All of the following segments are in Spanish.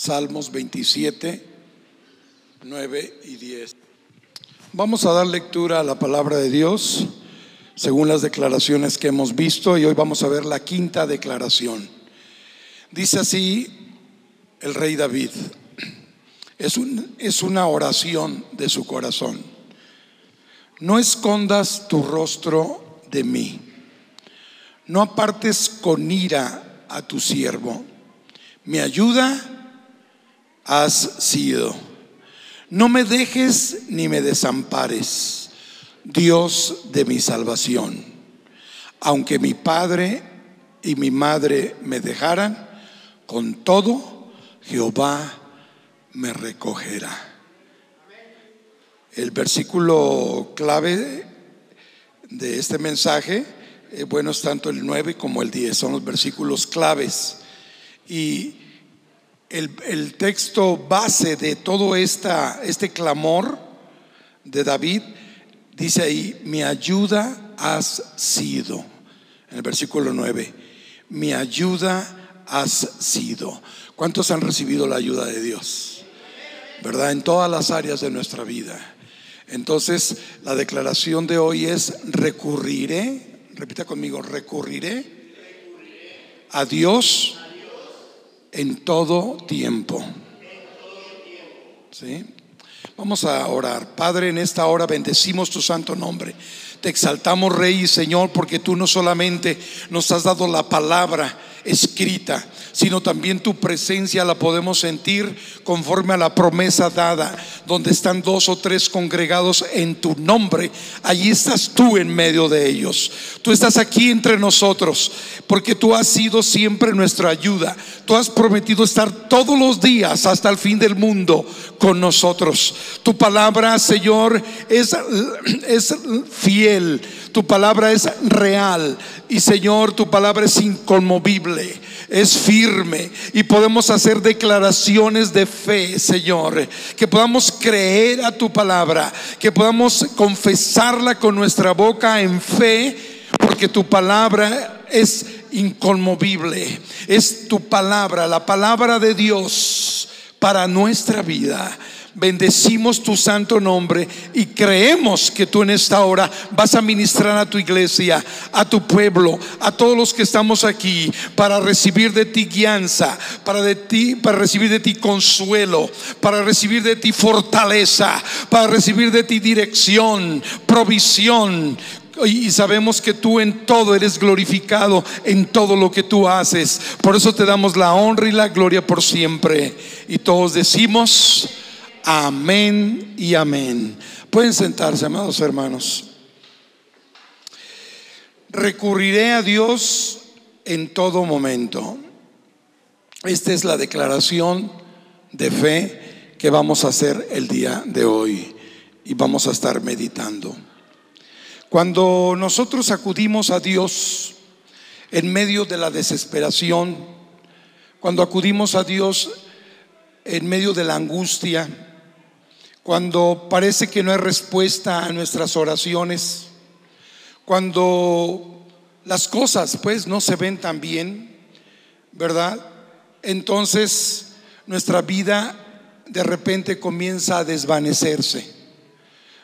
Salmos 27, 9 y 10. Vamos a dar lectura a la palabra de Dios según las declaraciones que hemos visto y hoy vamos a ver la quinta declaración. Dice así el rey David, es, un, es una oración de su corazón. No escondas tu rostro de mí, no apartes con ira a tu siervo. Mi ayuda has sido. No me dejes ni me desampares, Dios de mi salvación. Aunque mi padre y mi madre me dejaran, con todo Jehová me recogerá. El versículo clave de este mensaje, eh, bueno, es tanto el 9 como el 10, son los versículos claves. Y el, texto base de todo este clamor de David dice ahí, mi ayuda has sido. En el versículo 9, mi ayuda has sido. ¿Cuántos han recibido la ayuda de Dios? ¿Verdad? En todas las áreas de nuestra vida. Entonces, la declaración de hoy es, recurriré, repita conmigo, recurriré a Dios en todo tiempo. ¿Sí? Vamos a orar. Padre, en esta hora bendecimos tu santo nombre. Te exaltamos, Rey y Señor, porque tú no solamente nos has dado la palabra escrita, sino también tu presencia la podemos sentir conforme a la promesa dada, donde están dos o tres congregados en tu nombre. Allí estás tú en medio de ellos. Tú estás aquí entre nosotros, porque tú has sido siempre nuestra ayuda. Tú has prometido estar todos los días hasta el fin del mundo con nosotros. Tu palabra, Señor, es, es fiel. Tu palabra es real. Y Señor, tu palabra es inconmovible es firme y podemos hacer declaraciones de fe, Señor. Que podamos creer a tu palabra, que podamos confesarla con nuestra boca en fe, porque tu palabra es inconmovible. Es tu palabra, la palabra de Dios para nuestra vida bendecimos tu santo nombre y creemos que tú en esta hora vas a ministrar a tu iglesia, a tu pueblo, a todos los que estamos aquí para recibir de ti guianza, para de ti para recibir de ti consuelo, para recibir de ti fortaleza, para recibir de ti dirección, provisión, y sabemos que tú en todo eres glorificado, en todo lo que tú haces. Por eso te damos la honra y la gloria por siempre. Y todos decimos, Amén y amén. Pueden sentarse, amados hermanos. Recurriré a Dios en todo momento. Esta es la declaración de fe que vamos a hacer el día de hoy y vamos a estar meditando. Cuando nosotros acudimos a Dios en medio de la desesperación, cuando acudimos a Dios en medio de la angustia, cuando parece que no hay respuesta a nuestras oraciones, cuando las cosas pues no se ven tan bien, ¿verdad? Entonces nuestra vida de repente comienza a desvanecerse.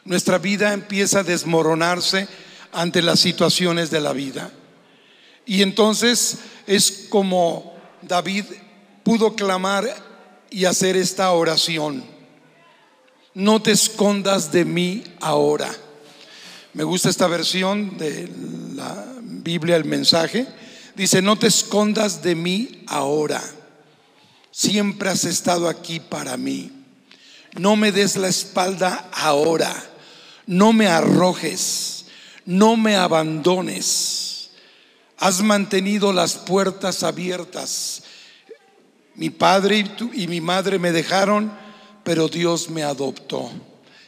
Nuestra vida empieza a desmoronarse ante las situaciones de la vida. Y entonces es como David pudo clamar y hacer esta oración no te escondas de mí ahora. Me gusta esta versión de la Biblia, el mensaje. Dice, no te escondas de mí ahora. Siempre has estado aquí para mí. No me des la espalda ahora. No me arrojes. No me abandones. Has mantenido las puertas abiertas. Mi padre y, y mi madre me dejaron pero Dios me adoptó.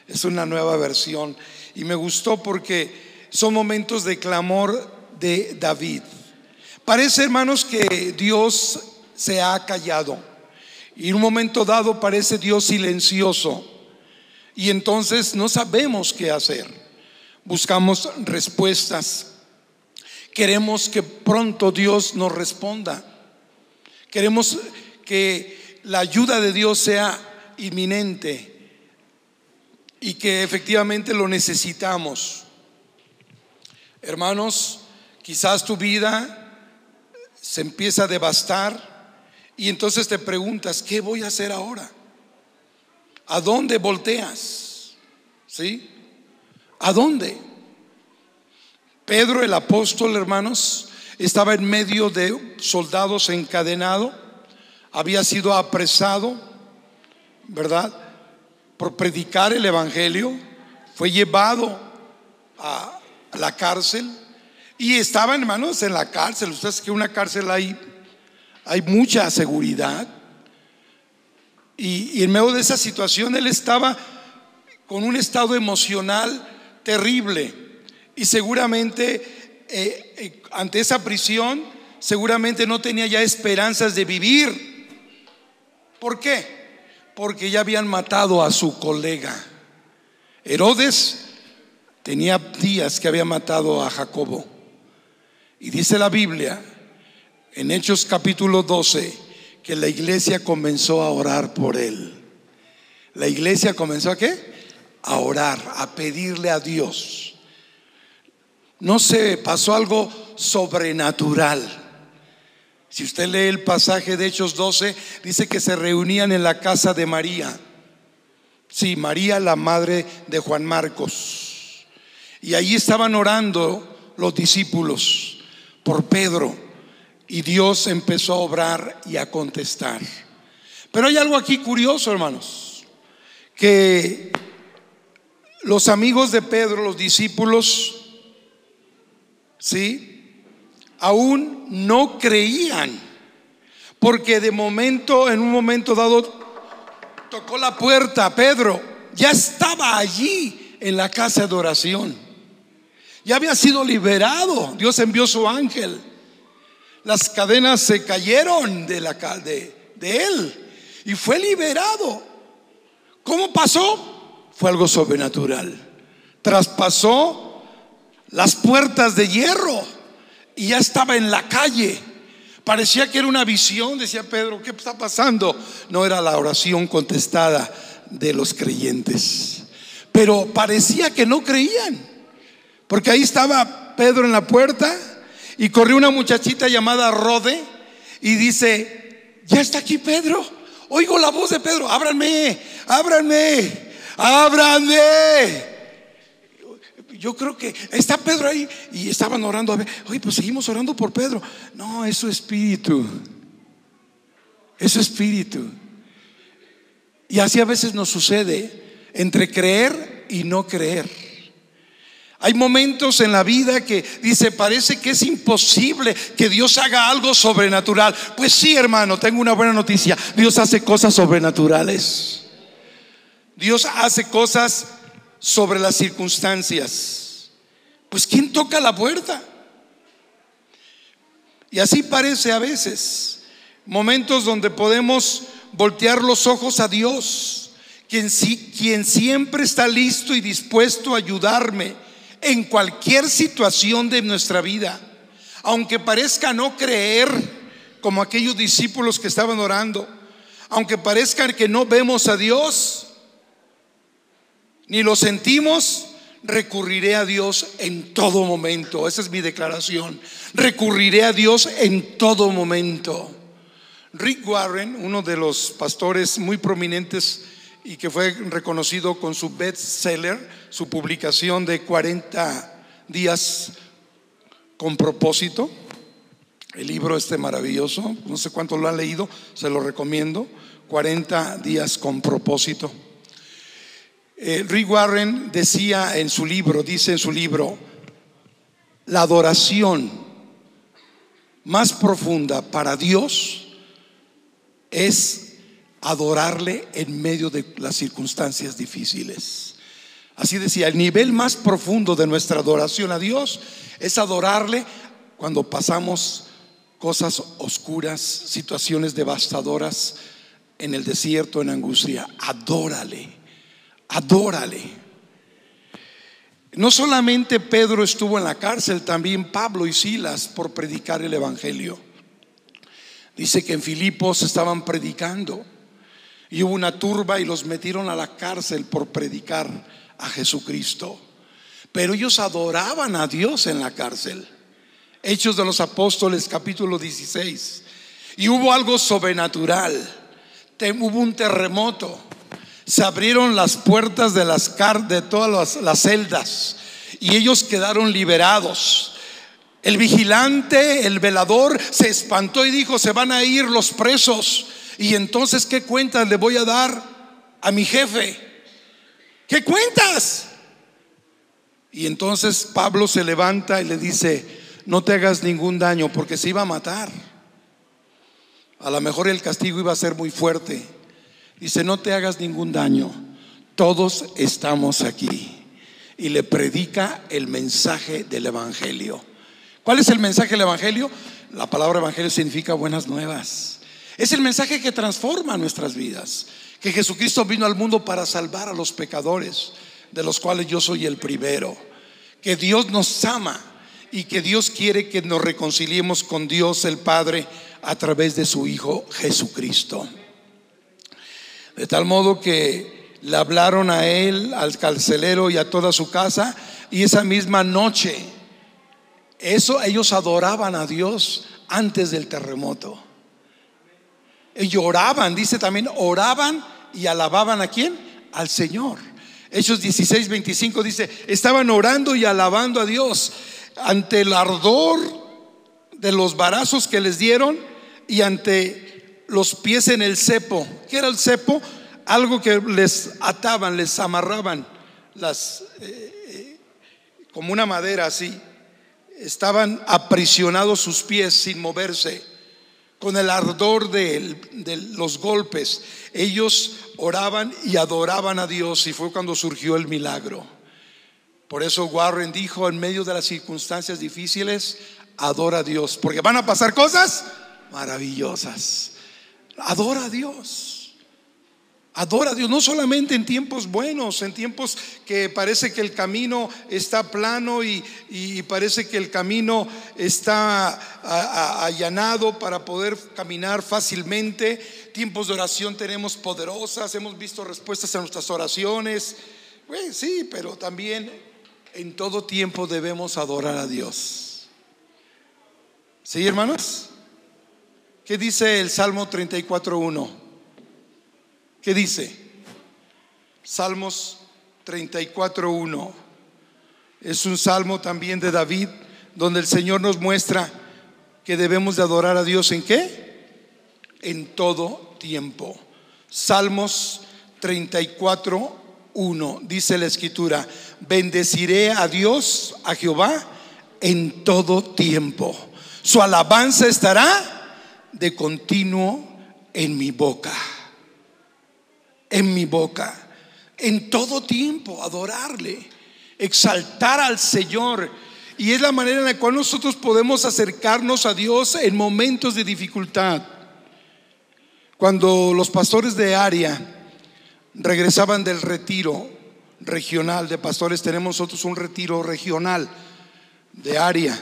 Es una nueva versión y me gustó porque son momentos de clamor de David. Parece, hermanos, que Dios se ha callado y en un momento dado parece Dios silencioso y entonces no sabemos qué hacer. Buscamos respuestas. Queremos que pronto Dios nos responda. Queremos que la ayuda de Dios sea inminente y que efectivamente lo necesitamos. Hermanos, quizás tu vida se empieza a devastar y entonces te preguntas, ¿qué voy a hacer ahora? ¿A dónde volteas? ¿Sí? ¿A dónde? Pedro el apóstol, hermanos, estaba en medio de soldados encadenado, había sido apresado, ¿verdad? Por predicar el Evangelio, fue llevado a la cárcel y estaba, hermanos, en la cárcel. Ustedes que una cárcel hay, hay mucha seguridad. Y, en medio de esa situación él estaba con un estado emocional terrible. Y seguramente eh, eh, ante esa prisión, seguramente no tenía ya esperanzas de vivir. ¿Por qué? Porque ya habían matado a su colega. Herodes tenía días que había matado a Jacobo. Y dice la Biblia en Hechos capítulo 12 que la iglesia comenzó a orar por él. La iglesia comenzó a qué? A orar, a pedirle a Dios. No sé, pasó algo sobrenatural. Si usted lee el pasaje de Hechos 12, dice que se reunían en la casa de María. Sí, María, la madre de Juan Marcos. Y allí estaban orando los discípulos por Pedro. Y Dios empezó a obrar y a contestar. Pero hay algo aquí curioso, hermanos, que los amigos de Pedro, los discípulos, ¿sí? Aún no creían, porque de momento, en un momento dado, tocó la puerta Pedro, ya estaba allí en la casa de oración, ya había sido liberado, Dios envió su ángel, las cadenas se cayeron de, la, de, de él y fue liberado. ¿Cómo pasó? Fue algo sobrenatural. Traspasó las puertas de hierro y ya estaba en la calle. Parecía que era una visión, decía Pedro, ¿qué está pasando? No era la oración contestada de los creyentes. Pero parecía que no creían, porque ahí estaba Pedro en la puerta y corrió una muchachita llamada Rode y dice, ya está aquí Pedro. Oigo la voz de Pedro, ábranme, ábranme, ábranme yo creo que está Pedro ahí y estaban orando a ver, oye, pues seguimos orando por Pedro. No, es su espíritu. Es su espíritu. Y así a veces nos sucede entre creer y no creer. Hay momentos en la vida que dice, parece que es imposible que Dios haga algo sobrenatural. Pues sí, hermano, tengo una buena noticia. Dios hace cosas sobrenaturales. Dios hace cosas sobre las circunstancias. Pues ¿quién toca la puerta? Y así parece a veces, momentos donde podemos voltear los ojos a Dios, quien, siempre está listo y dispuesto a ayudarme en cualquier situación de nuestra vida. Aunque parezca no creer, como aquellos discípulos que estaban orando, aunque parezca que no vemos a Dios, ni lo sentimos, recurriré a Dios en todo momento. Esa es mi declaración. Recurriré a Dios en todo momento. Rick Warren, uno de los pastores muy prominentes y que fue reconocido con su bestseller, su publicación de 40 días con propósito. El libro este maravilloso, no sé cuánto lo han leído, se lo recomiendo. 40 días con propósito. Eh, Rick Warren decía en su libro, dice en su libro, la adoración más profunda para Dios es adorarle en medio de las circunstancias difíciles. Así decía, el nivel más profundo de nuestra adoración a Dios es adorarle cuando pasamos cosas oscuras, situaciones devastadoras en el desierto, en angustia. Adórale adórale. No solamente Pedro estuvo en la cárcel, también Pablo y Silas por predicar el Evangelio. Dice que en Filipos estaban predicando Y hubo una turba y los metieron a la cárcel por predicar a Jesucristo. Pero ellos adoraban a Dios en la cárcel. Hechos de los Apóstoles capítulo 16. Y hubo algo sobrenatural. Hubo un terremoto. Se abrieron las puertas de, las de todas las celdas y ellos quedaron liberados. El vigilante, el velador, se espantó y dijo, se van a ir los presos. Y entonces, ¿qué cuentas le voy a dar a mi jefe? ¿Qué cuentas? Y entonces Pablo se levanta y le dice, no te hagas ningún daño porque se iba a matar. A lo mejor el castigo iba a ser muy fuerte. Dice, no te hagas ningún daño. Todos estamos aquí. Y le predica el mensaje del Evangelio. ¿Cuál es el mensaje del Evangelio? La palabra Evangelio significa buenas nuevas. Es el mensaje que transforma nuestras vidas. Que Jesucristo vino al mundo para salvar a los pecadores, de los cuales yo soy el primero. Que Dios nos ama y que Dios quiere que nos reconciliemos con Dios el Padre a través de su Hijo Jesucristo. De tal modo que le hablaron a él, al carcelero y a toda su casa, y esa misma noche, eso ellos adoraban a Dios antes del terremoto. Ellos oraban, dice también, oraban y alababan a quién? Al Señor. Hechos 16, 25 dice, estaban orando y alabando a Dios ante el ardor de los barazos que les dieron y ante los pies en el cepo. ¿Qué era el cepo? Algo que les ataban, les amarraban las eh, eh, como una madera así. Estaban aprisionados sus pies sin moverse con el ardor de, los golpes. Ellos oraban y adoraban a Dios y fue cuando surgió el milagro. Por eso Warren dijo, en medio de las circunstancias difíciles, adora a Dios, porque van a pasar cosas maravillosas. Adora a Dios. Adora a Dios, no solamente en tiempos buenos, en tiempos que parece que el camino está plano y, parece que el camino está allanado para poder caminar fácilmente. Tiempos de oración tenemos poderosas, hemos visto respuestas a nuestras oraciones. Sí, pero también en todo tiempo debemos adorar a Dios. ¿Sí, hermanos? ¿Qué dice el Salmo 34.1? ¿Qué dice? Salmos 34.1. Es un salmo también de David, donde el Señor nos muestra que debemos de adorar a Dios en qué? En todo tiempo. Salmos 34, 1, dice la escritura, bendeciré a Dios, a Jehová, en todo tiempo. Su alabanza estará de continuo en mi boca, en mi boca, en todo tiempo, adorarle, exaltar al Señor. Y es la manera en la cual nosotros podemos acercarnos a Dios en momentos de dificultad. Cuando los pastores de área regresaban del retiro regional de pastores, tenemos nosotros un retiro regional de área,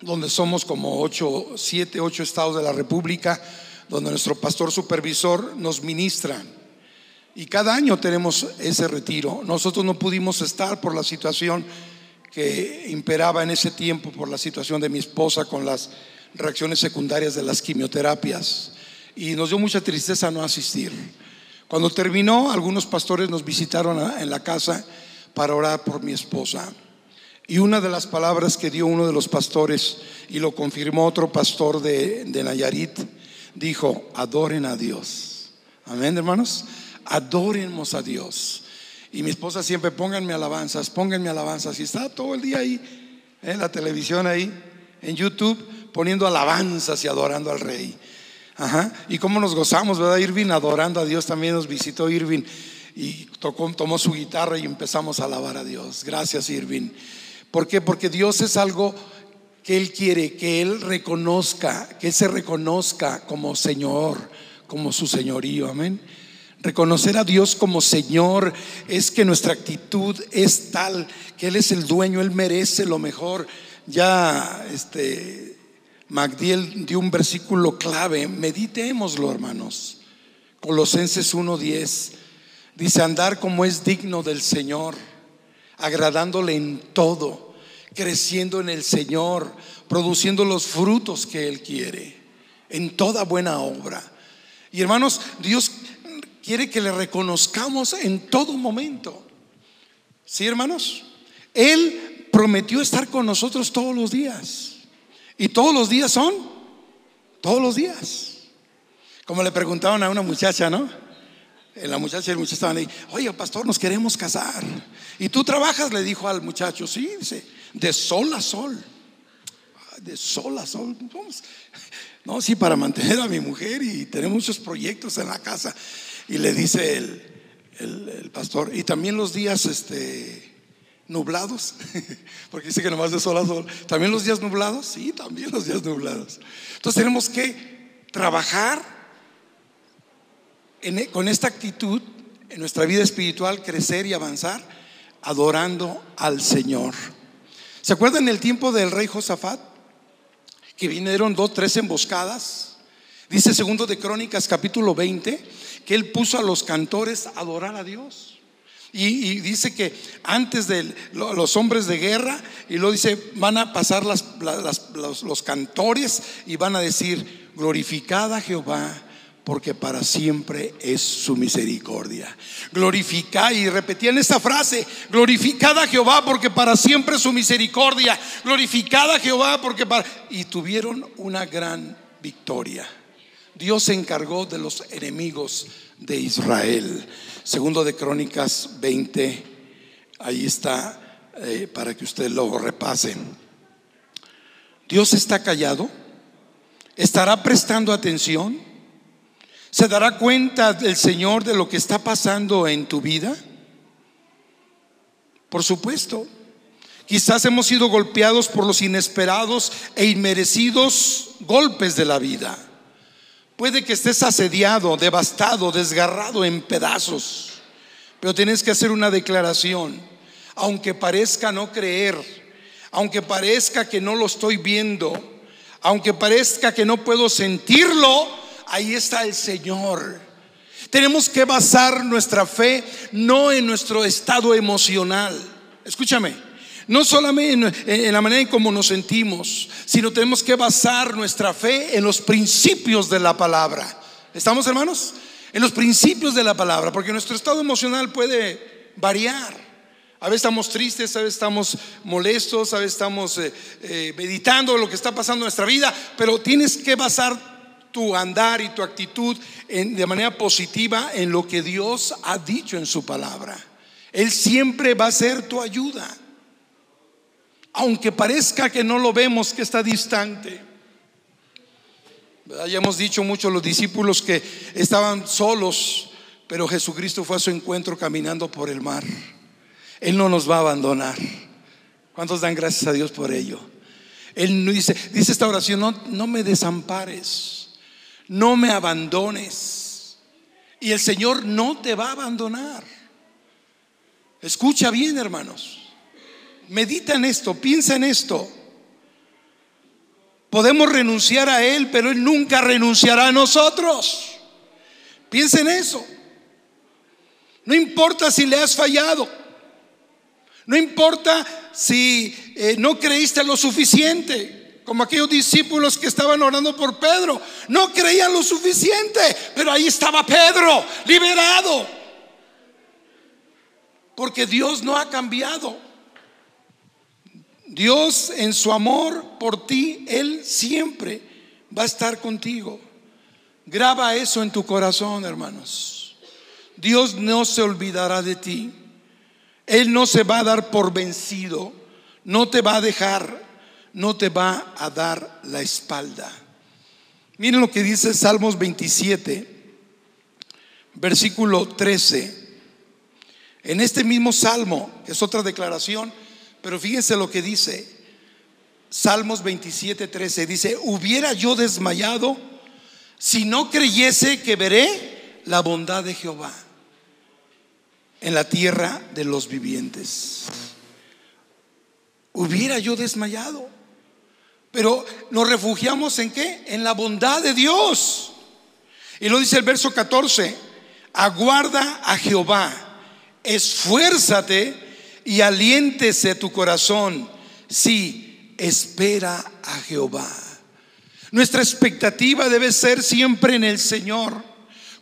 donde somos como ocho, siete, ocho estados de la República, donde nuestro pastor supervisor nos ministra. Y cada año tenemos ese retiro. Nosotros no pudimos estar por la situación que imperaba en ese tiempo, por la situación de mi esposa con las reacciones secundarias de las quimioterapias. Y nos dio mucha tristeza no asistir. Cuando terminó, algunos pastores nos visitaron en la casa para orar por mi esposa. Y una de las palabras que dio uno de los pastores, y lo confirmó otro pastor de, Nayarit, dijo, adoren a Dios. Amén, hermanos. Adoremos a Dios. Y mi esposa siempre, pónganme alabanzas, pónganme alabanzas. Y está todo el día ahí, en la televisión ahí, en YouTube, poniendo alabanzas y adorando al rey. Ajá. Y cómo nos gozamos, ¿verdad? Irving adorando a Dios también nos visitó Irving y tocó, tomó su guitarra y empezamos a alabar a Dios. Gracias, Irving. ¿Por qué? Porque Dios es algo que Él quiere, que Él reconozca, que Él se reconozca como Señor, como su señorío. Amén. Reconocer a Dios como Señor es que nuestra actitud es tal que Él es el dueño, Él merece lo mejor. Ya, este, Magdiel dio un versículo clave, meditémoslo hermanos. Colosenses 1:10 dice andar como es digno del Señor, agradándole en todo, creciendo en el Señor, produciendo los frutos que Él quiere, en toda buena obra. Y hermanos, Dios quiere que le reconozcamos en todo momento. ¿Sí, hermanos? Él prometió estar con nosotros todos los días. Y todos los días son, todos los días. Como le preguntaban a una muchacha, ¿no? Eh, la muchacha y el muchacho estaban ahí, oye, pastor, nos queremos casar. ¿Y tú trabajas? Le dijo al muchacho, sí, dice, de sol a sol. De sol a sol. No, sí, para mantener a mi mujer y tener muchos proyectos en la casa. Y le dice el, el, pastor, y también los días este, nublados, porque dice que nomás de sol a sol. ¿También los días nublados? Sí, también los días nublados. Entonces tenemos que trabajar e, con esta actitud en nuestra vida espiritual crecer y avanzar adorando al Señor. ¿Se acuerdan el tiempo del rey Josafat? Que vinieron dos, tres emboscadas. Dice segundo de Crónicas capítulo 20 que él puso a los cantores a adorar a Dios. Y, dice que antes de los hombres de guerra, y luego dice, van a pasar los, cantores y van a decir, glorificada Jehová porque para siempre es su misericordia. Glorificad y repetían esta frase, glorificad a Jehová porque para siempre es su misericordia, glorificad a Jehová porque para... Y tuvieron una gran victoria. Dios se encargó de los enemigos de Israel. Segundo de Crónicas 20, ahí está eh, para que usted lo repase. Dios está callado, estará prestando atención. ¿Se dará cuenta el Señor de lo que está pasando en tu vida? Por supuesto. Quizás hemos sido golpeados por los inesperados e inmerecidos golpes de la vida. Puede que estés asediado, devastado, desgarrado en pedazos, pero tienes que hacer una declaración. Aunque parezca no creer, aunque parezca que no lo estoy viendo, aunque parezca que no puedo sentirlo, ahí está el Señor. Tenemos que basar nuestra fe no en nuestro estado emocional. Escúchame, no solamente en, la manera en cómo nos sentimos, sino tenemos que basar nuestra fe en los principios de la palabra. ¿Estamos hermanos? En los principios de la palabra, porque nuestro estado emocional puede variar. A veces estamos tristes, a veces estamos molestos, a veces estamos eh, eh, meditando lo que está pasando en nuestra vida, pero tienes que basar tu andar y tu actitud de manera positiva en lo que Dios ha dicho en su palabra. Él siempre va a ser tu ayuda. Aunque parezca que no lo vemos, que está distante. Ya hemos dicho mucho los discípulos que estaban solos, pero Jesucristo fue a su encuentro caminando por el mar. Él no nos va a abandonar. ¿Cuántos dan gracias a Dios por ello? Él dice, dice esta oración, no, no me desampares no me abandones. Y el Señor no te va a abandonar. Escucha bien, hermanos. Medita en esto, piensa en esto. Podemos renunciar a Él, pero Él nunca renunciará a nosotros. Piensa en eso. No importa si le has fallado. No importa si eh, no creíste lo suficiente como aquellos discípulos que estaban orando por Pedro. No creían lo suficiente, pero ahí estaba Pedro, liberado. Porque Dios no ha cambiado. Dios en su amor por ti, Él siempre va a estar contigo. Graba eso en tu corazón, hermanos. Dios no se olvidará de ti. Él no se va a dar por vencido. No te va a dejar no te va a dar la espalda. Miren lo que dice Salmos 27, versículo 13. En este mismo salmo, que es otra declaración, pero fíjense lo que dice. Salmos 27, 13 dice, hubiera yo desmayado si no creyese que veré la bondad de Jehová en la tierra de los vivientes. Hubiera yo desmayado. Pero nos refugiamos en qué? En la bondad de Dios. Y lo dice el verso 14. aguarda a Jehová, esfuérzate y aliéntese tu corazón. Sí, espera a Jehová. Nuestra expectativa debe ser siempre en el Señor,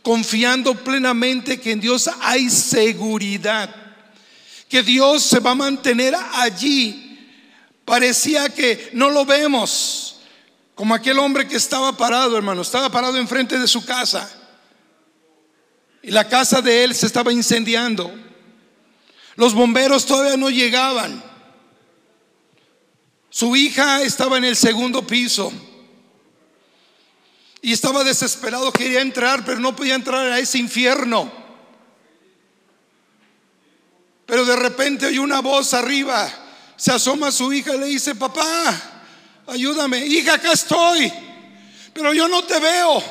confiando plenamente que en Dios hay seguridad, que Dios se va a mantener allí. Parecía que no lo vemos, como aquel hombre que estaba parado, hermano, estaba parado enfrente de su casa. Y la casa de él se estaba incendiando. Los bomberos todavía no llegaban. Su hija estaba en el segundo piso. Y estaba desesperado, quería entrar, pero no podía entrar a ese infierno. Pero de repente oye una voz arriba. Se asoma a su hija y le dice, papá, ayúdame. Hija, acá estoy. Pero yo no te veo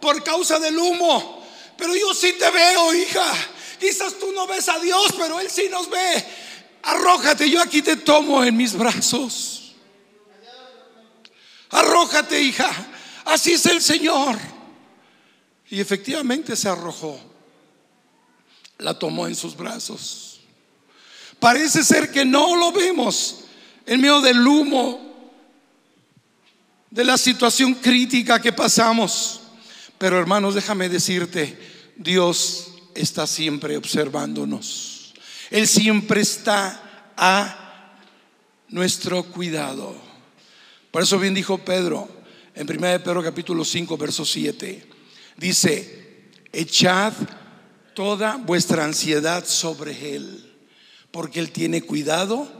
por causa del humo. Pero yo sí te veo, hija. Quizás tú no ves a Dios, pero Él sí nos ve. Arrójate, yo aquí te tomo en mis brazos. Arrójate, hija. Así es el Señor. Y efectivamente se arrojó. La tomó en sus brazos. Parece ser que no lo vemos en medio del humo, de la situación crítica que pasamos. Pero hermanos, déjame decirte, Dios está siempre observándonos. Él siempre está a nuestro cuidado. Por eso bien dijo Pedro, en 1 de Pedro capítulo 5, verso 7. Dice, echad toda vuestra ansiedad sobre Él, porque Él tiene cuidado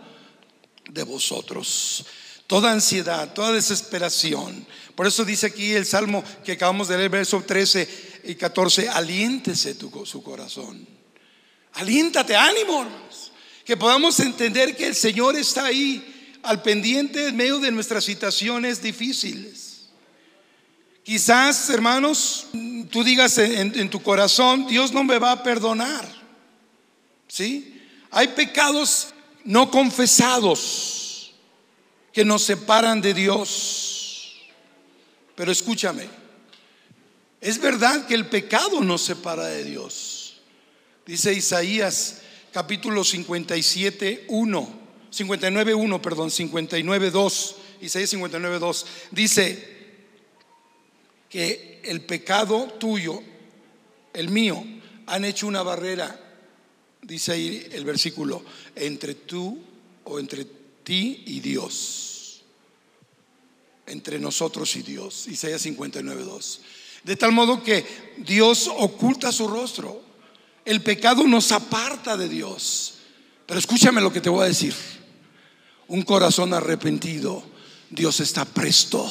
de vosotros. Toda ansiedad, toda desesperación. Por eso dice aquí el salmo que acabamos de leer, verso 13 y 14, aliéntese su corazón. Aliéntate, ánimo, hermanos. Que podamos entender que el Señor está ahí al pendiente en medio de nuestras situaciones difíciles. Quizás, hermanos, tú digas en, tu corazón, Dios no me va a perdonar. ¿Sí? Hay pecados no confesados que nos separan de Dios. Pero escúchame, es verdad que el pecado nos separa de Dios. Dice Isaías capítulo 57, 1, 59, 1, perdón, 59, 2, Isaías 59, 2. Dice, que el pecado tuyo, el mío, han hecho una barrera, dice ahí el versículo, entre tú o entre ti y Dios. Entre nosotros y Dios. Isaías 59, 2. De tal modo que Dios oculta su rostro. El pecado nos aparta de Dios. Pero escúchame lo que te voy a decir. Un corazón arrepentido, Dios está presto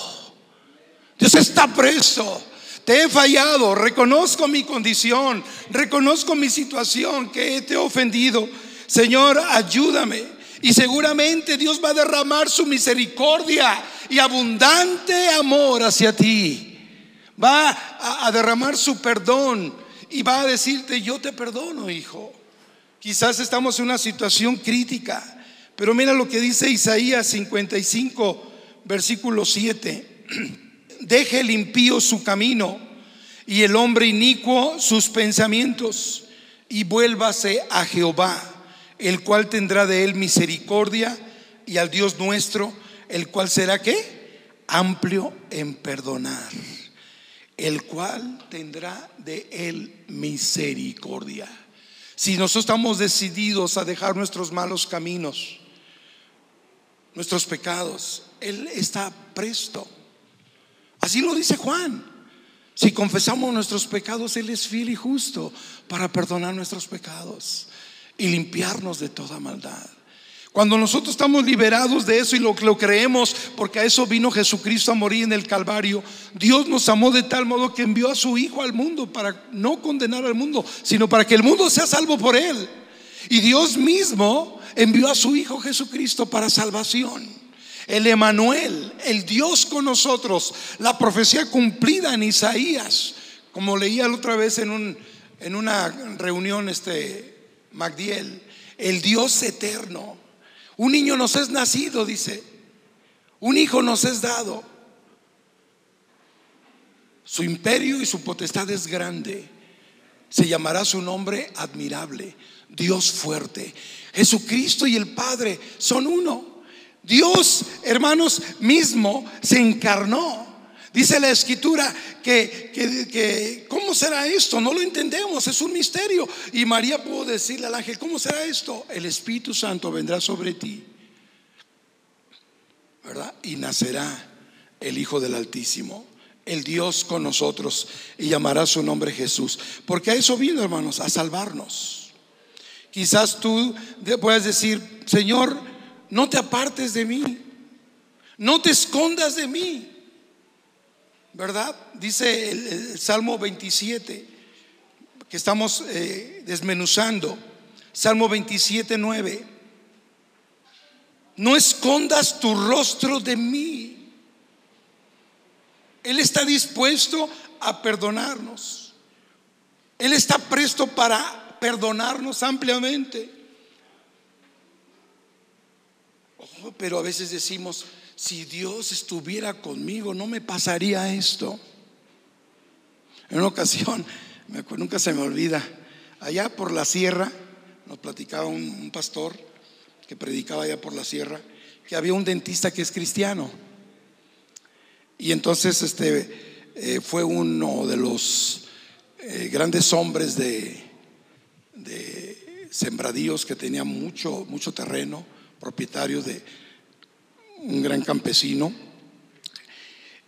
Dios está preso. Te he fallado, reconozco mi condición, reconozco mi situación, que te he ofendido. Señor, ayúdame. Y seguramente Dios va a derramar su misericordia y abundante amor hacia ti. Va a, derramar su perdón y va a decirte, yo te perdono, hijo. Quizás estamos en una situación crítica, pero mira lo que dice Isaías 55, versículo 7. deje el impío su camino y el hombre inicuo sus pensamientos y vuélvase a Jehová, el cual tendrá de él misericordia y al Dios nuestro, el cual será qué? Amplio en perdonar, el cual tendrá de él misericordia. Si nosotros estamos decididos a dejar nuestros malos caminos, nuestros pecados, Él está presto Así lo dice Juan. Si confesamos nuestros pecados, Él es fiel y justo para perdonar nuestros pecados y limpiarnos de toda maldad. Cuando nosotros estamos liberados de eso y lo, creemos, porque a eso vino Jesucristo a morir en el Calvario, Dios nos amó de tal modo que envió a su Hijo al mundo para no condenar al mundo, sino para que el mundo sea salvo por Él. Y Dios mismo envió a su Hijo Jesucristo para salvación el Emanuel, el Dios con nosotros, la profecía cumplida en Isaías, como leía la otra vez en, un, en una reunión este Magdiel, el Dios eterno. Un niño nos es nacido, dice, un hijo nos es dado. Su imperio y su potestad es grande Se llamará su nombre admirable, Dios fuerte. Jesucristo y el Padre son uno. Dios, hermanos, mismo se encarnó. Dice la escritura que, que, ¿cómo será esto? No lo entendemos, es un misterio. Y María pudo decirle al ángel, ¿cómo será esto? El Espíritu Santo vendrá sobre ti, ¿verdad? Y nacerá el Hijo del Altísimo, el Dios con nosotros, y llamará su nombre Jesús. Porque a eso vino, hermanos, a salvarnos. Quizás tú puedas decir, Señor, no te apartes de mí, no te escondas de mí. ¿Verdad? Dice el, Salmo 27, que estamos eh, desmenuzando. Salmo 27, 9. No escondas tu rostro de mí. Él está dispuesto a perdonarnos. Él está presto para perdonarnos ampliamente. pero a veces decimos, si Dios estuviera conmigo, no me pasaría esto. En una ocasión, nunca se me olvida, allá por la sierra, nos platicaba un, pastor que predicaba allá por la sierra, que había un dentista que es cristiano. Y entonces este eh, fue uno de los eh, grandes hombres de, sembradíos que tenía mucho, mucho terreno, propietario de un gran campesino,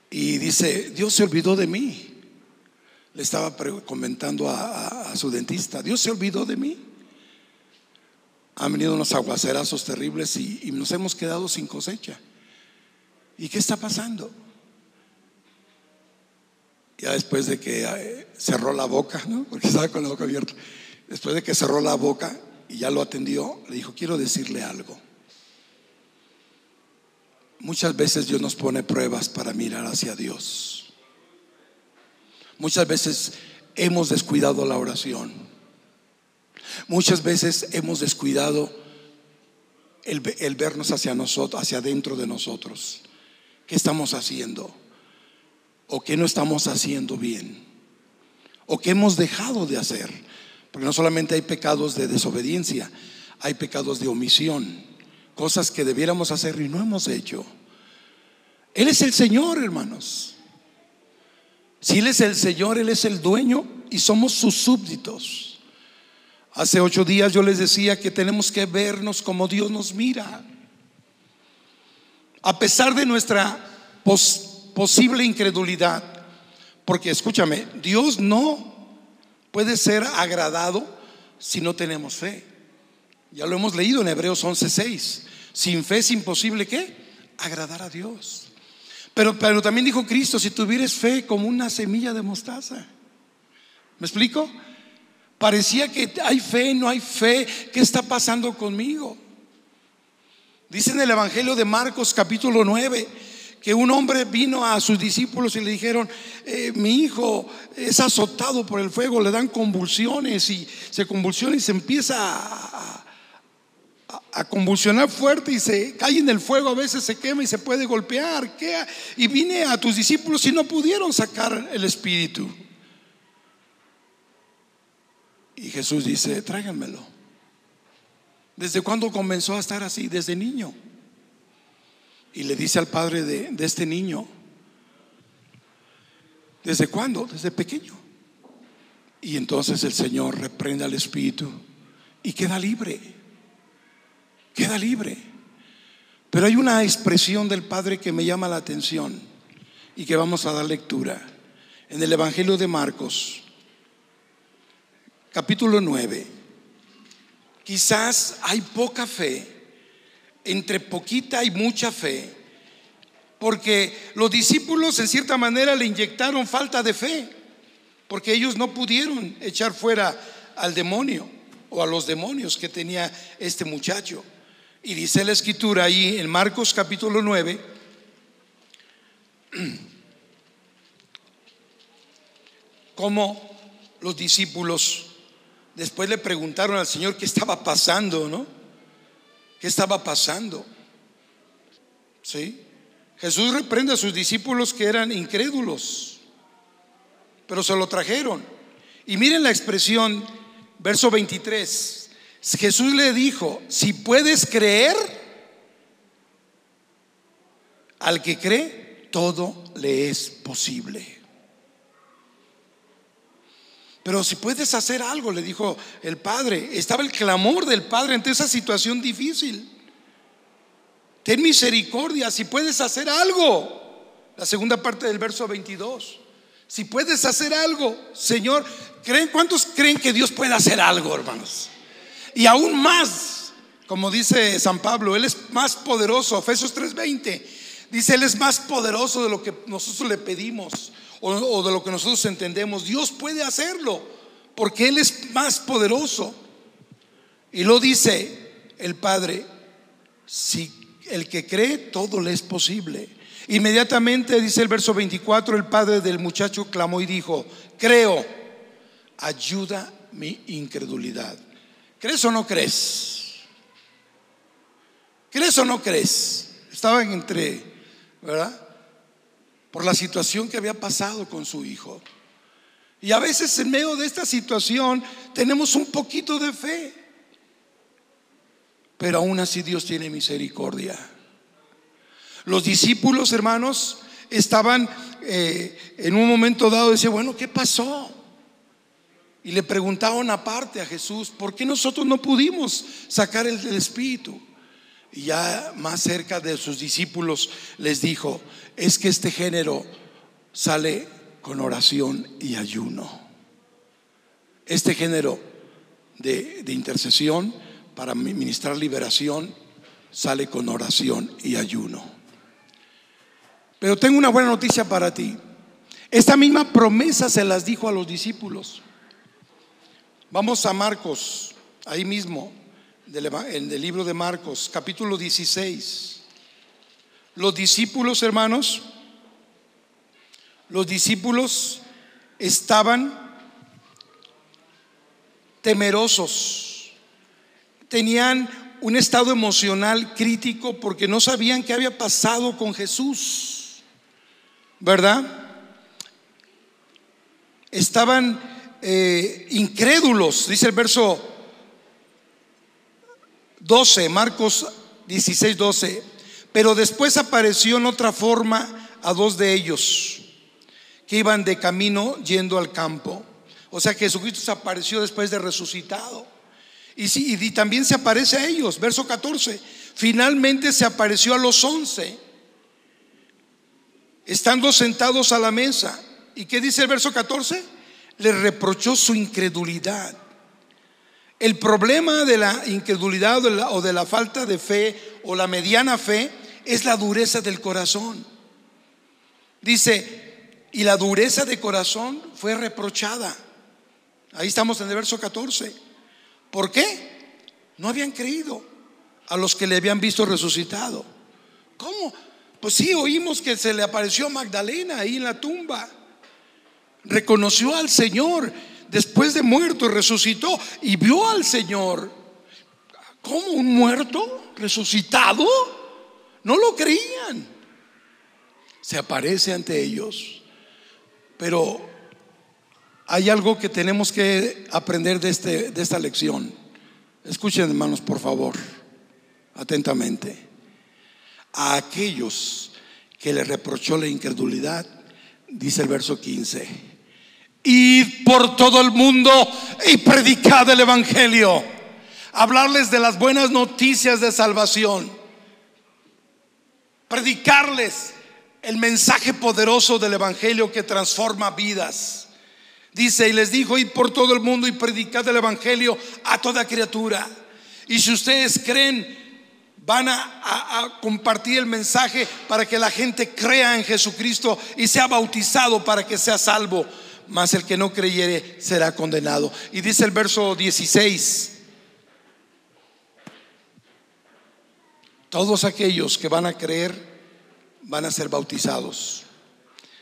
y dice, Dios se olvidó de mí. Le estaba comentando a, su dentista, Dios se olvidó de mí. Han venido unos aguacerazos terribles y, nos hemos quedado sin cosecha. ¿Y qué está pasando? Ya después de que eh, cerró la boca, ¿no? Porque estaba con la boca abierta. Después de que cerró la boca y ya lo atendió, le dijo, quiero decirle algo. Muchas veces Dios nos pone pruebas para mirar hacia Dios. Muchas veces hemos descuidado la oración. Muchas veces hemos descuidado el, vernos hacia nosotros, hacia adentro de nosotros. ¿Qué estamos haciendo? ¿O qué no estamos haciendo bien? ¿O qué hemos dejado de hacer? Porque no solamente hay pecados de desobediencia, hay pecados de omisión cosas que debiéramos hacer y no hemos hecho. Él es el Señor, hermanos. Si Él es el Señor, Él es el dueño y somos sus súbditos. Hace ocho días yo les decía que tenemos que vernos como Dios nos mira. A pesar de nuestra posible incredulidad, porque escúchame, Dios no puede ser agradado si no tenemos fe. Ya lo hemos leído en Hebreos 11:6. Sin fe es imposible que agradar a Dios. Pero, pero también dijo Cristo, si tuvieres fe como una semilla de mostaza. ¿Me explico? Parecía que hay fe, no hay fe. ¿Qué está pasando conmigo? Dice en el Evangelio de Marcos capítulo 9 que un hombre vino a sus discípulos y le dijeron, eh, mi hijo es azotado por el fuego, le dan convulsiones y se convulsiona y se empieza a, a convulsionar fuerte y se cae en el fuego, a veces se quema y se puede golpear. Y vine a tus discípulos y no pudieron sacar el espíritu. Y Jesús dice, tráiganmelo. ¿Desde cuándo comenzó a estar así? Desde niño. Y le dice al padre de, de este niño, ¿desde cuándo? Desde pequeño. Y entonces el Señor reprende al espíritu y queda libre queda libre. Pero hay una expresión del Padre que me llama la atención y que vamos a dar lectura. En el Evangelio de Marcos, capítulo 9, quizás hay poca fe, entre poquita y mucha fe, porque los discípulos en cierta manera le inyectaron falta de fe, porque ellos no pudieron echar fuera al demonio o a los demonios que tenía este muchacho. Y dice la escritura ahí en Marcos capítulo 9, como los discípulos después le preguntaron al Señor qué estaba pasando, ¿no? ¿Qué estaba pasando? ¿Sí? Jesús reprende a sus discípulos que eran incrédulos, pero se lo trajeron. Y miren la expresión, verso 23. Jesús le dijo, si puedes creer, al que cree, todo le es posible. Pero si puedes hacer algo, le dijo el padre, estaba el clamor del padre ante esa situación difícil. Ten misericordia si puedes hacer algo. La segunda parte del verso 22. Si puedes hacer algo, Señor, ¿creen, ¿cuántos creen que Dios puede hacer algo, hermanos? Y aún más, como dice San Pablo, Él es más poderoso, Efesios 3:20, dice, Él es más poderoso de lo que nosotros le pedimos o, de lo que nosotros entendemos. Dios puede hacerlo, porque Él es más poderoso. Y lo dice el Padre, si el que cree, todo le es posible. Inmediatamente, dice el verso 24, el padre del muchacho clamó y dijo, creo, ayuda mi incredulidad. ¿Crees o no crees? ¿Crees o no crees? Estaban entre, ¿verdad? Por la situación que había pasado con su hijo. Y a veces en medio de esta situación tenemos un poquito de fe. Pero aún así Dios tiene misericordia. Los discípulos, hermanos, estaban eh, en un momento dado, decían, bueno, ¿qué pasó? Y le preguntaban aparte a Jesús, ¿por qué nosotros no pudimos sacar el, el espíritu? Y ya más cerca de sus discípulos les dijo, es que este género sale con oración y ayuno. Este género de, de intercesión para ministrar liberación sale con oración y ayuno. Pero tengo una buena noticia para ti. Esta misma promesa se las dijo a los discípulos. Vamos a Marcos, ahí mismo, en el libro de Marcos, capítulo 16. Los discípulos, hermanos, los discípulos estaban temerosos, tenían un estado emocional crítico porque no sabían qué había pasado con Jesús. ¿verdad? Estaban eh, incrédulos, dice el verso 12, Marcos 16, 12. Pero después apareció en otra forma a dos de ellos que iban de camino yendo al campo. O sea, que Jesucristo se apareció después de resucitado. Y, y también se aparece a ellos, verso 14. Finalmente se apareció a los once estando sentados a la mesa. ¿Y qué dice el verso 14? Le reprochó su incredulidad. El problema de la incredulidad o de la, falta de fe o la mediana fe es la dureza del corazón. Dice, y la dureza de corazón fue reprochada. Ahí estamos en el verso 14. ¿Por qué? No habían creído a los que le habían visto resucitado. ¿Cómo? Pues sí, oímos que se le apareció Magdalena ahí en la tumba. Reconoció al Señor después de muerto, resucitó y vio al Señor. ¿Cómo un muerto resucitado? No lo creían. Se aparece ante ellos. Pero hay algo que tenemos que aprender de, este, de esta lección. Escuchen hermanos, por favor, atentamente a aquellos que le reprochó la incredulidad, dice el verso 15, id por todo el mundo y predicad el Evangelio, hablarles de las buenas noticias de salvación, predicarles el mensaje poderoso del Evangelio que transforma vidas. Dice, y les dijo, id por todo el mundo y predicad el Evangelio a toda criatura. Y si ustedes creen van a, compartir el mensaje para que la gente crea en Jesucristo y sea bautizado para que sea salvo. Mas el que no creyere será condenado. Y dice el verso 16. Todos aquellos que van a creer van a ser bautizados.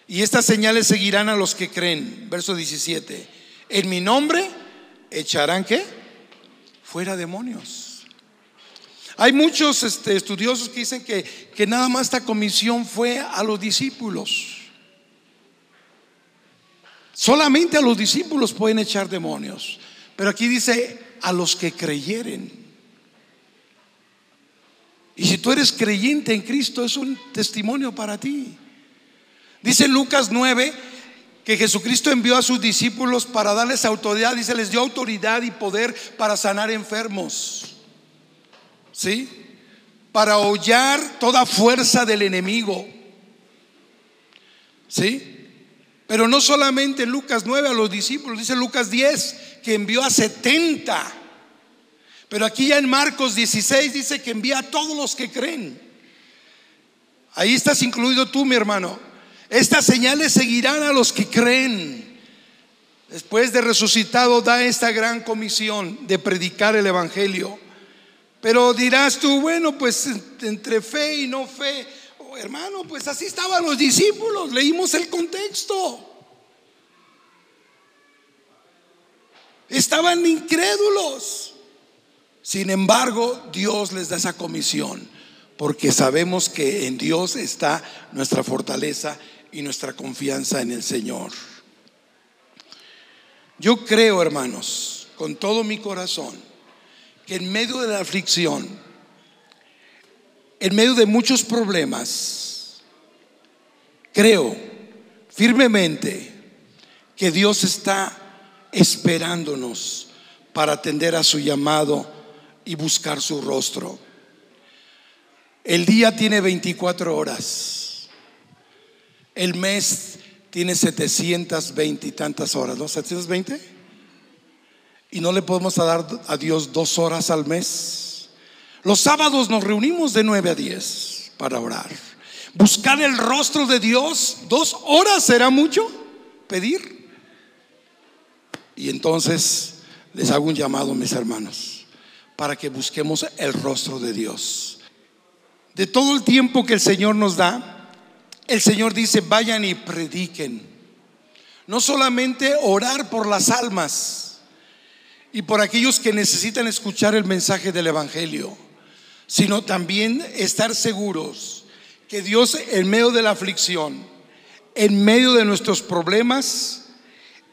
Y estas señales seguirán a los que creen. Verso 17. En mi nombre echarán que fuera demonios. Hay muchos este, estudiosos que dicen que, que nada más esta comisión fue a los discípulos. Solamente a los discípulos pueden echar demonios. Pero aquí dice a los que creyeren. Y si tú eres creyente en Cristo, es un testimonio para ti. Dice Lucas 9 que Jesucristo envió a sus discípulos para darles autoridad. Dice, les dio autoridad y poder para sanar enfermos. ¿Sí? Para hollar toda fuerza del enemigo. ¿Sí? Pero no solamente Lucas 9 a los discípulos, dice Lucas 10 que envió a 70. Pero aquí ya en Marcos 16 dice que envía a todos los que creen. Ahí estás incluido tú, mi hermano. Estas señales seguirán a los que creen. Después de resucitado da esta gran comisión de predicar el Evangelio. Pero dirás tú, bueno, pues entre fe y no fe, hermano, pues así estaban los discípulos, leímos el contexto. Estaban incrédulos. Sin embargo, Dios les da esa comisión, porque sabemos que en Dios está nuestra fortaleza y nuestra confianza en el Señor. Yo creo, hermanos, con todo mi corazón, que en medio de la aflicción, en medio de muchos problemas, creo firmemente que Dios está esperándonos para atender a su llamado y buscar su rostro. El día tiene 24 horas. El mes tiene 720 y tantas horas, ¿no? ¿720? Y no le podemos dar a Dios dos horas al mes. Los sábados nos reunimos de 9 a 10 para orar. Buscar el rostro de Dios, dos horas será mucho pedir. Y entonces les hago un llamado, mis hermanos, para que busquemos el rostro de Dios. De todo el tiempo que el Señor nos da, el Señor dice, vayan y prediquen. No solamente orar por las almas y por aquellos que necesitan escuchar el mensaje del Evangelio sino también estar seguros que Dios en medio de la aflicción, en medio de nuestros problemas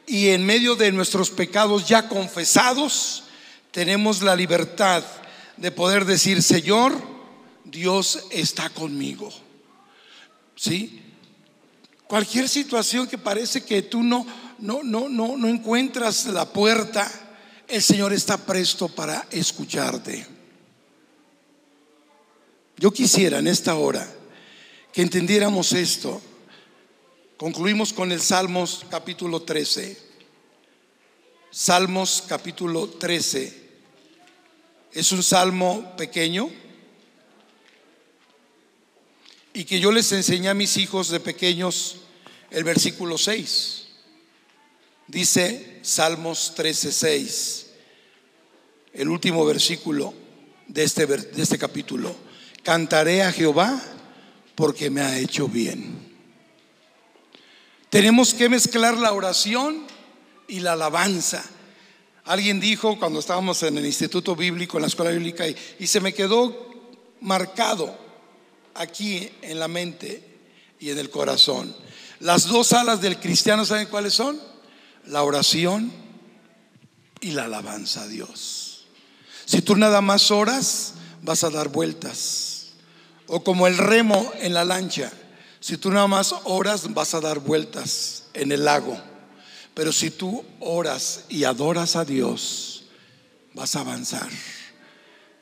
y en medio de nuestros pecados ya confesados, tenemos la libertad de poder decir, Señor, Dios está conmigo. ¿Sí? Cualquier situación que parece que tú no no no no no encuentras la puerta, el Señor está presto para escucharte. Yo quisiera en esta hora que entendiéramos esto. Concluimos con el Salmos capítulo 13. Salmos capítulo 13. Es un salmo pequeño y que yo les enseñé a mis hijos de pequeños el versículo 6. Dice Salmos 13, 6, el último versículo de este, de este capítulo. Cantaré a Jehová porque me ha hecho bien. Tenemos que mezclar la oración y la alabanza. Alguien dijo cuando estábamos en el Instituto Bíblico, en la Escuela Bíblica, y, se me quedó marcado aquí en la mente y en el corazón. Las dos alas del cristiano, ¿saben cuáles son? La oración y la alabanza a Dios. Si tú nada más oras, vas a dar vueltas. O como el remo en la lancha. Si tú nada más oras, vas a dar vueltas en el lago. Pero si tú oras y adoras a Dios, vas a avanzar.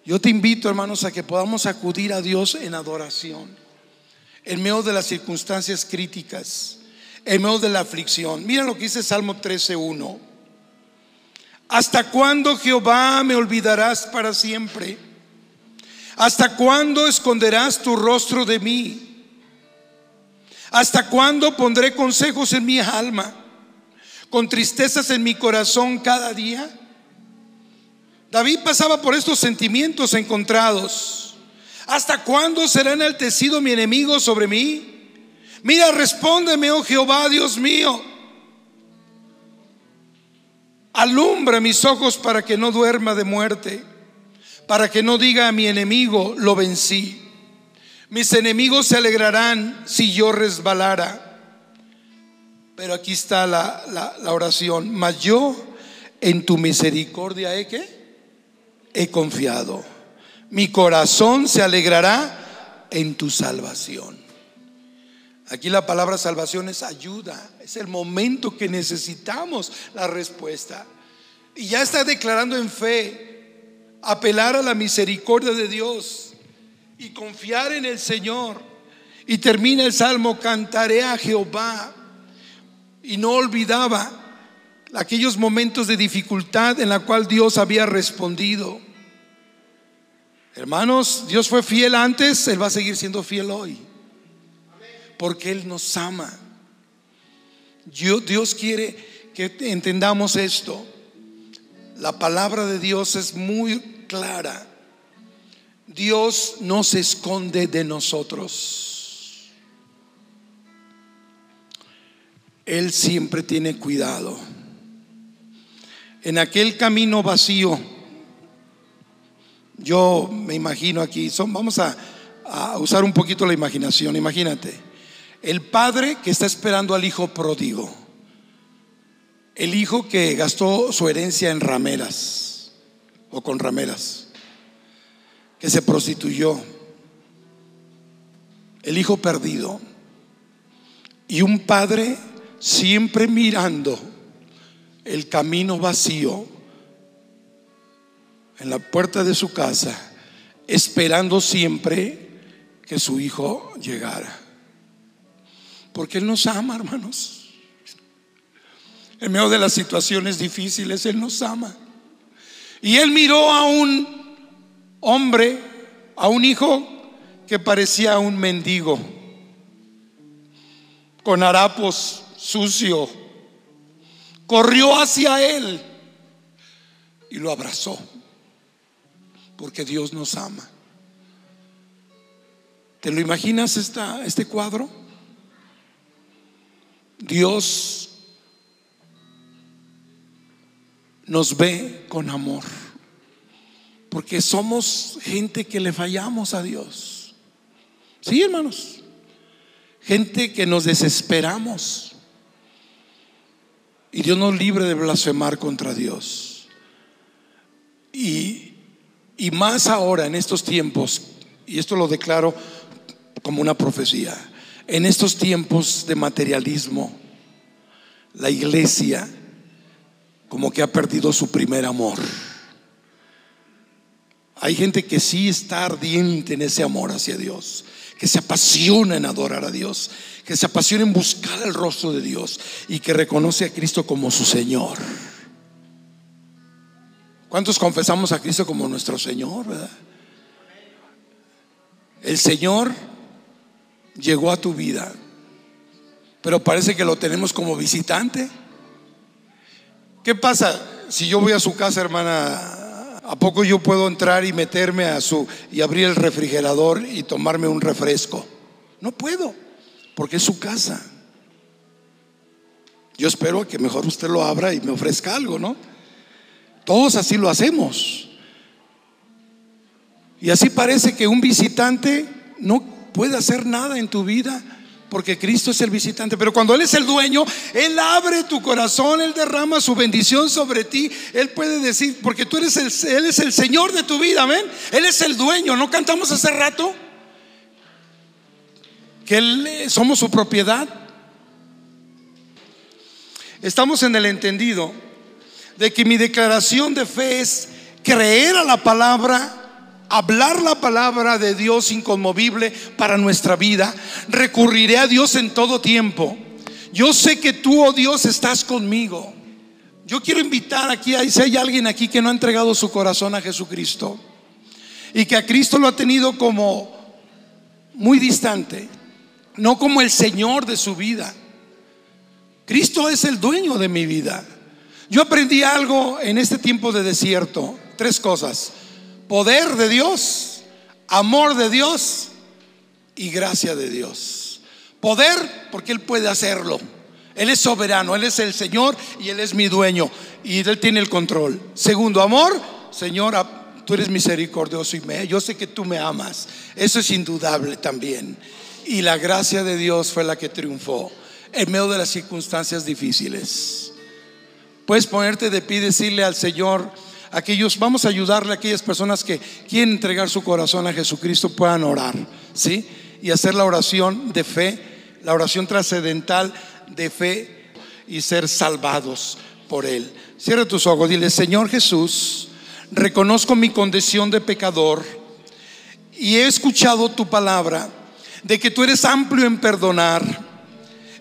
Yo te invito, hermanos, a que podamos acudir a Dios en adoración, en medio de las circunstancias críticas, en medio de la aflicción. Mira lo que dice Salmo 13:1. ¿Hasta cuándo, Jehová, me olvidarás para siempre? ¿Hasta cuándo esconderás tu rostro de mí? ¿Hasta cuándo pondré consejos en mi alma? Con tristezas en mi corazón cada día. David pasaba por estos sentimientos encontrados. ¿Hasta cuándo será enaltecido mi enemigo sobre mí? Mira, respóndeme, oh Jehová, Dios mío. Alumbra mis ojos para que no duerma de muerte para que no diga a mi enemigo, lo vencí. Mis enemigos se alegrarán si yo resbalara. Pero aquí está la, la, oración. Mas yo en tu misericordia he he confiado. Mi corazón se alegrará en tu salvación. Aquí la palabra salvación es ayuda, es el momento que necesitamos la respuesta. Y ya está declarando en fe, apelar a la misericordia de Dios y confiar en el Señor. Y termina el salmo, cantaré a Jehová. Y no olvidaba aquellos momentos de dificultad en la cual Dios había respondido. Hermanos, Dios fue fiel antes, Él va a seguir siendo fiel hoy. Porque Él nos ama. Dios quiere que entendamos esto. La palabra de Dios es muy clara. Dios no se esconde de nosotros. Él siempre tiene cuidado. En aquel camino vacío yo me imagino aquí, son, vamos a, a usar un poquito la imaginación, imagínate, el padre que está esperando al hijo pródigo, el hijo que gastó su herencia en rameras o con rameras, que se prostituyó, el hijo perdido, y un padre siempre mirando el camino vacío en la puerta de su casa, esperando siempre que su hijo llegara. Porque Él nos ama, hermanos. En medio de las situaciones difíciles, Él nos ama. Y Él miró a un hombre, a un hijo que parecía un mendigo, con harapos sucio. Corrió hacia Él y lo abrazó porque Dios nos ama. ¿Te lo imaginas esta, este cuadro? Dios nos ve con amor, porque somos gente que le fallamos a Dios. Sí, hermanos, gente que nos desesperamos. Y Dios nos libre de blasfemar contra Dios. Y y más ahora en estos tiempos, y esto lo declaro como una profecía, en estos tiempos de materialismo, la iglesia como que ha perdido su primer amor. Hay gente que sí está ardiente en ese amor hacia Dios, que se apasiona en adorar a Dios, que se apasiona en buscar el rostro de Dios y que reconoce a Cristo como su Señor. ¿Cuántos confesamos a Cristo como nuestro Señor? El Señor llegó a tu vida, pero parece que lo tenemos como visitante. ¿Qué pasa si yo voy a su casa, hermana? ¿A poco yo puedo entrar y meterme a su y abrir el refrigerador y tomarme un refresco? No puedo, porque es su casa. Yo espero que mejor usted lo abra y me ofrezca algo, ¿no? Todos así lo hacemos. Y así parece que un visitante no puede hacer nada en tu vida porque Cristo es el visitante. Pero cuando Él es el dueño, Él abre tu corazón, Él derrama su bendición sobre ti. Él puede decir, porque tú eres el, Él es el Señor de tu vida, amén. Él es el dueño. ¿No cantamos hace rato? Que Él, eh, somos su propiedad. Estamos en el entendido de que mi declaración de fe es creer a la palabra, hablar la palabra de Dios inconmovible para nuestra vida. Recurriré a Dios en todo tiempo. Yo sé que tú, oh Dios, estás conmigo. Yo quiero invitar aquí, si hay alguien aquí que no ha entregado su corazón a Jesucristo y que a Cristo lo ha tenido como muy distante, no como el Señor de su vida. Cristo es el dueño de mi vida. Yo aprendí algo en este tiempo de desierto, tres cosas. Poder de Dios, amor de Dios y gracia de Dios. Poder porque Él puede hacerlo. Él es soberano, Él es el Señor y Él es mi dueño y Él tiene el control. Segundo, amor, Señor, tú eres misericordioso y me, yo sé que tú me amas. Eso es indudable también. Y la gracia de Dios fue la que triunfó. en medio de las circunstancias difíciles. Puedes ponerte de pie y decirle al Señor, aquellos, vamos a ayudarle a aquellas personas que quieren entregar su corazón a Jesucristo, puedan orar, ¿sí? Y hacer la oración de fe, la oración trascendental de fe y ser salvados por Él. Cierra tus ojos, dile, Señor Jesús, reconozco mi condición de pecador y he escuchado tu palabra de que tú eres amplio en perdonar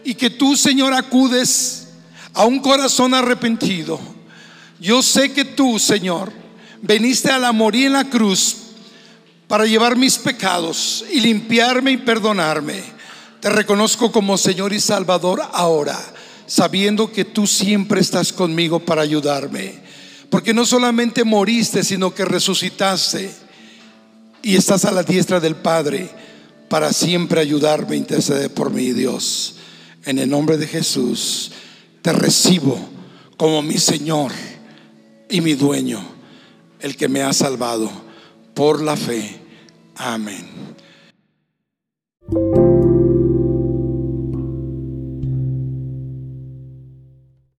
y que tú, Señor, acudes a un corazón arrepentido. Yo sé que tú, Señor, veniste a la morir en la cruz para llevar mis pecados y limpiarme y perdonarme. Te reconozco como Señor y Salvador ahora, sabiendo que tú siempre estás conmigo para ayudarme. Porque no solamente moriste, sino que resucitaste y estás a la diestra del Padre para siempre ayudarme, interceder por mí, Dios. En el nombre de Jesús, te recibo como mi Señor y mi dueño, el que me ha salvado por la fe. Amén.